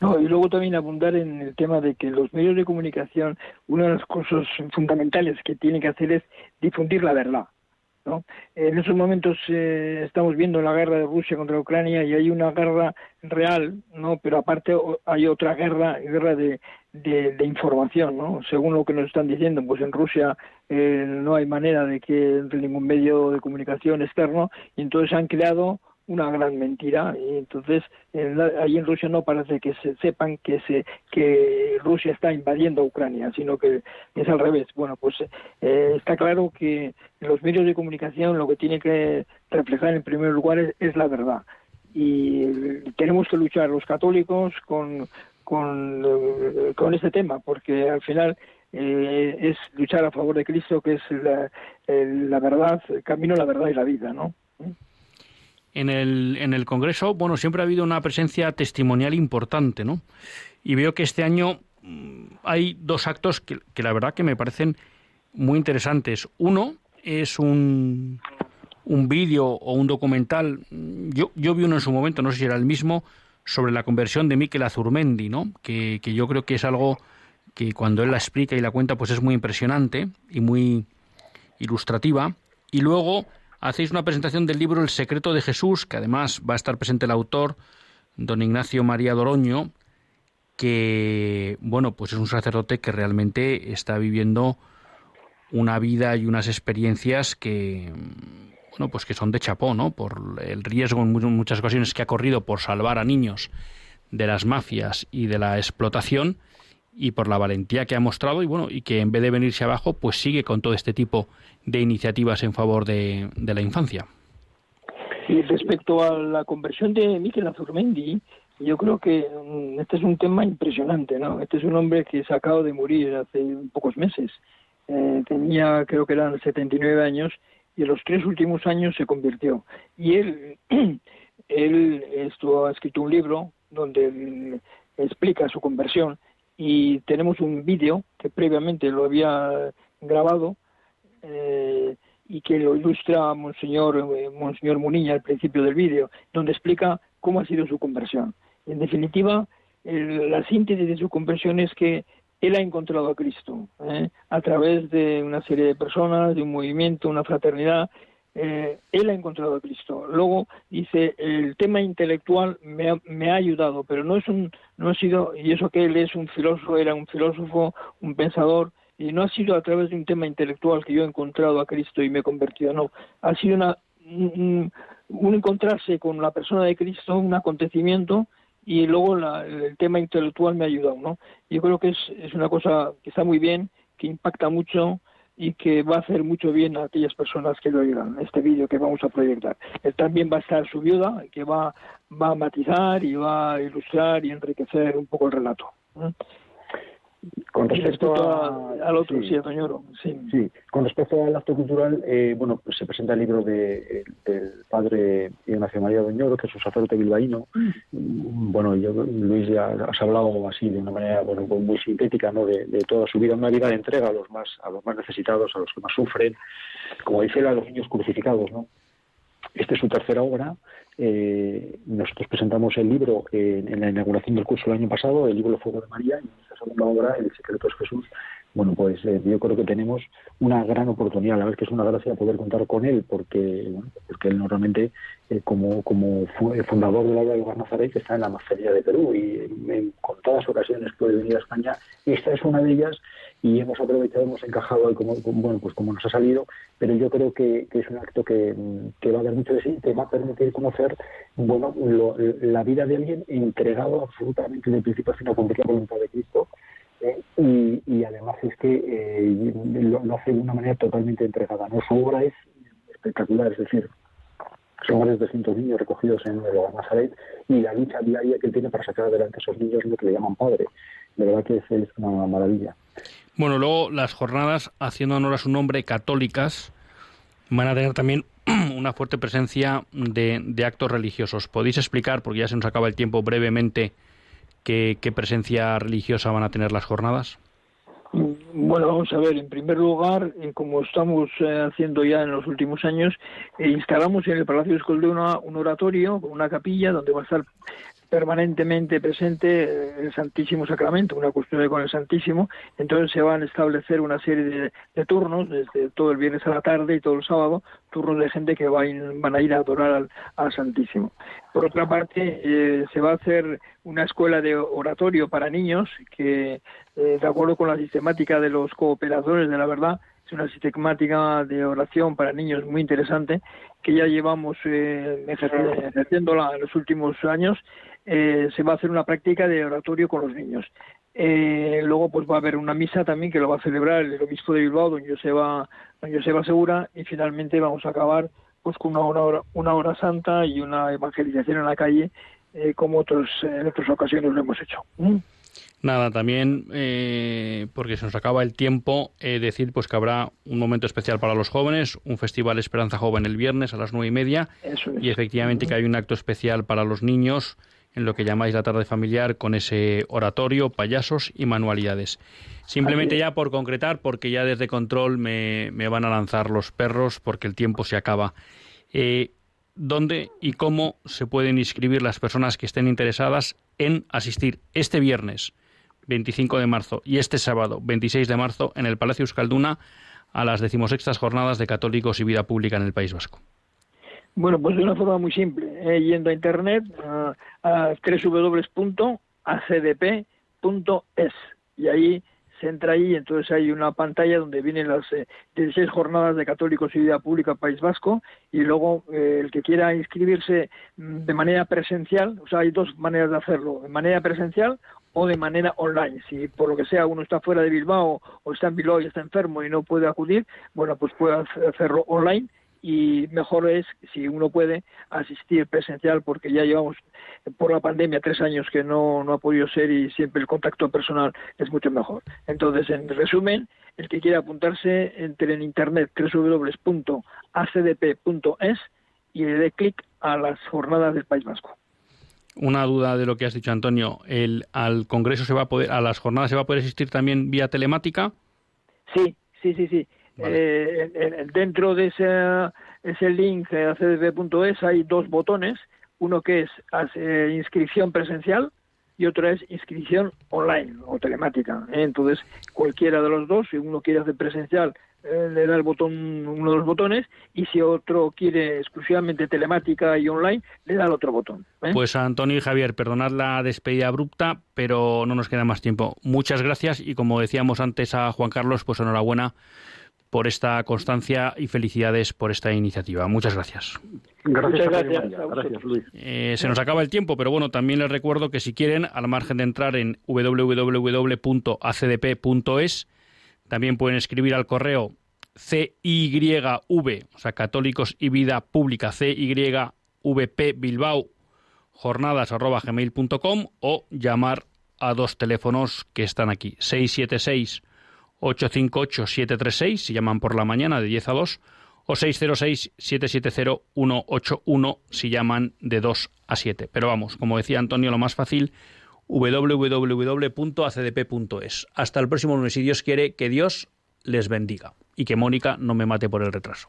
No, y luego también abundar en el tema de que los medios de comunicación, una de las cosas fundamentales que tienen que hacer es difundir la verdad. ¿no? En esos momentos eh, estamos viendo la guerra de Rusia contra Ucrania y hay una guerra real, ¿no? pero aparte hay otra guerra, guerra de, de, información, ¿no? Según lo que nos están diciendo, pues en Rusia eh, no hay manera de que entre ningún medio de comunicación externo y entonces han creado una gran mentira y entonces ahí en Rusia no parece que se sepan que se que Rusia está invadiendo Ucrania sino que es al revés. Bueno pues eh, está claro que los medios de comunicación lo que tiene que reflejar en primer lugar es, la verdad. Y tenemos que luchar los católicos con con, eh, con este tema porque al final eh, es luchar a favor de Cristo que es la, la verdad el camino la verdad y la vida no en el, en el Congreso, bueno, siempre ha habido una presencia testimonial importante, ¿no? Y veo que este año mm, hay dos actos que, la verdad que me parecen muy interesantes. Uno es un, un vídeo o un documental, yo, yo vi uno en su momento, no sé si era el mismo, sobre la conversión de Miquel Azurmendi, ¿no? Que, que yo creo que es algo que cuando él la explica y la cuenta, pues es muy impresionante y muy ilustrativa. Y luego hacéis una presentación del libro El secreto de Jesús, que además va a estar presente el autor, don Ignacio María Doroño, que, bueno, pues es un sacerdote que realmente está viviendo una vida y unas experiencias que, bueno, pues que son de chapó, ¿no? Por el riesgo en muchas ocasiones que ha corrido por salvar a niños de las mafias y de la explotación y por la valentía que ha mostrado y bueno y que en vez de venirse abajo pues sigue con todo este tipo de iniciativas en favor de, la infancia. Y respecto a la conversión de Miquel Azurmendi, Yo creo que mm, este es un tema impresionante, ¿no? Este es un hombre que se acaba de morir hace pocos meses. Eh, tenía, creo que eran 79 años, y en los tres últimos años se convirtió. Y él, (clears throat) él esto, ha escrito un libro donde explica su conversión y tenemos un vídeo que previamente lo había grabado eh, y que lo ilustra Monseñor, eh, Monseñor Muniña al principio del vídeo, donde explica cómo ha sido su conversión. En definitiva, la síntesis de su conversión es que él ha encontrado a Cristo ¿eh? a través de una serie de personas, de un movimiento, una fraternidad. Eh, él ha encontrado a Cristo. Luego dice el tema intelectual me ha, me ha, ayudado, pero no es un no ha sido y eso que él es un filósofo era un filósofo, un pensador y no ha sido a través de un tema intelectual que yo he encontrado a Cristo y me he convertido. No, ha sido una un, encontrarse con la persona de Cristo, un acontecimiento y luego el tema intelectual me ha ayudado, ¿no? Yo creo que es, es una cosa que está muy bien, que impacta mucho y que va a hacer mucho bien a aquellas personas que lo oigan, este vídeo que vamos a proyectar. También va a estar su viuda, que va, va a matizar y va a ilustrar y enriquecer un poco el relato. Con respecto, al otro, sí, sí, sí. con respecto al acto cultural, eh, bueno, pues se presenta el libro de, del padre Ignacio María Doñoro, que es un sacerdote bilbaíno. Mm. Bueno, yo, Luis, ya has hablado así de una manera bueno, pues muy sintética, ¿no? De, toda su vida, una vida de entrega a los más, a los más necesitados, a los que más sufren, como dice a los niños crucificados, ¿no? Esta es su tercera obra. Eh, nosotros presentamos el libro en, la inauguración del curso el año pasado, el libro El Fuego de María, y en esta segunda obra, El Secreto es Jesús. Bueno, pues eh, yo creo que tenemos una gran oportunidad, la verdad es que es una gracia poder contar con él, porque bueno, porque él normalmente, eh, como, como fundador de la obra de Lugar Nazaret, está en la Maestría de Perú y en contadas ocasiones puede venir a España. Esta es una de ellas y hemos aprovechado, hemos encajado como, bueno, pues como nos ha salido, pero yo creo que, es un acto que, va a dar mucho de sí, te va a permitir conocer bueno la vida de alguien entregado absolutamente de principio a fin a la voluntad de Cristo. ¿eh? y, además es que eh, lo, hace de una manera totalmente entregada. ¿no? Su obra es espectacular, es decir, son más de 200 niños recogidos en el hogar Nazaret y la lucha diaria que él tiene para sacar adelante a esos niños, lo que le llaman padre. De verdad que es una maravilla. Bueno, luego las jornadas, haciendo honor a su nombre, católicas, van a tener también (clears throat) una fuerte presencia de, actos religiosos. ¿Podéis explicar, porque ya se nos acaba el tiempo brevemente, qué, presencia religiosa van a tener las jornadas? Bueno, vamos a ver, en primer lugar, eh, como estamos eh, haciendo ya en los últimos años, eh, instalamos en el Palacio de un oratorio, una capilla, donde va a estar permanentemente presente eh, el Santísimo Sacramento, una cuestión con el Santísimo, entonces se van a establecer una serie de, turnos, desde todo el viernes a la tarde y todo el sábado, turnos de gente que van a ir a adorar al, Santísimo. Por otra parte, eh, se va a hacer una escuela de oratorio para niños que, eh, de acuerdo con la sistemática de los cooperadores de la verdad, es una sistemática de oración para niños muy interesante que ya llevamos eh, ejerciéndola en los últimos años eh, se va a hacer una práctica de oratorio con los niños. Eh, luego pues va a haber una misa también que lo va a celebrar el obispo de Bilbao, don Joseba, don Joseba Segura, y finalmente vamos a acabar pues con una hora, una hora santa y una evangelización en la calle, eh, como otros, en otras ocasiones lo hemos hecho. ¿Mm? Nada, también porque se nos acaba el tiempo, decir pues que habrá un momento especial para los jóvenes, un festival Esperanza Joven el viernes a las nueve y media, y efectivamente que hay un acto especial para los niños en lo que llamáis la tarde familiar con ese oratorio, payasos y manualidades. Simplemente ya por concretar, porque ya desde control me, van a lanzar los perros porque el tiempo se acaba. Eh, ¿Dónde y cómo se pueden inscribir las personas que estén interesadas en asistir este viernes 25 de marzo y este sábado 26 de marzo en el Palacio Euskalduna a las decimosextas jornadas de católicos y vida pública en el País Vasco? Bueno, pues de una forma muy simple, eh, yendo a internet a, www.acdp.es y ahí se entra ahí, entonces hay una pantalla donde vienen las 16 eh, jornadas de católicos y vida pública País Vasco y luego eh, el que quiera inscribirse mm, de manera presencial, o sea, hay dos maneras de hacerlo, de manera presencial o de manera online. Si por lo que sea uno está fuera de Bilbao o está en Bilbao y está enfermo y no puede acudir, bueno, pues puede hacerlo online y mejor es, si uno puede, asistir presencial porque ya llevamos por la pandemia tres años que no, no ha podido ser y siempre el contacto personal es mucho mejor. Entonces, en resumen, el que quiera apuntarse, entre en internet www.acdp.es y le dé clic a las jornadas del País Vasco. Una duda de lo que has dicho, Antonio. El, ¿Al Congreso se va a poder, a las jornadas se va a poder asistir también vía telemática? Sí, sí, sí, sí. Eh, dentro de ese, ese link acdp.es hay dos botones, uno que es eh, inscripción presencial y otro es inscripción online o telemática. Entonces, cualquiera de los dos, si uno quiere hacer presencial, eh, le da el botón, uno de los botones, y si otro quiere exclusivamente telemática y online, le da el otro botón. Pues Antonio y Javier, perdonad la despedida abrupta, pero no nos queda más tiempo. Muchas gracias y como decíamos antes a Juan Carlos, pues enhorabuena por esta constancia y felicidades por esta iniciativa. Muchas gracias. Gracias, gracias. Luis. Eh, se nos acaba el tiempo, pero bueno, también les recuerdo que si quieren, al margen de entrar en www.acdp.es, también pueden escribir al correo CYV, o sea, Católicos y Vida Pública, CYVP Bilbao, jornadas arroba gmail.com o llamar a dos teléfonos que están aquí, 676 858-736 si llaman por la mañana de 10 a 2 o 606-770-181 si llaman de 2 a 7. Pero vamos, como decía Antonio, lo más fácil www.acdp.es. Hasta el próximo lunes, si Dios quiere, que Dios les bendiga y que Mónica no me mate por el retraso.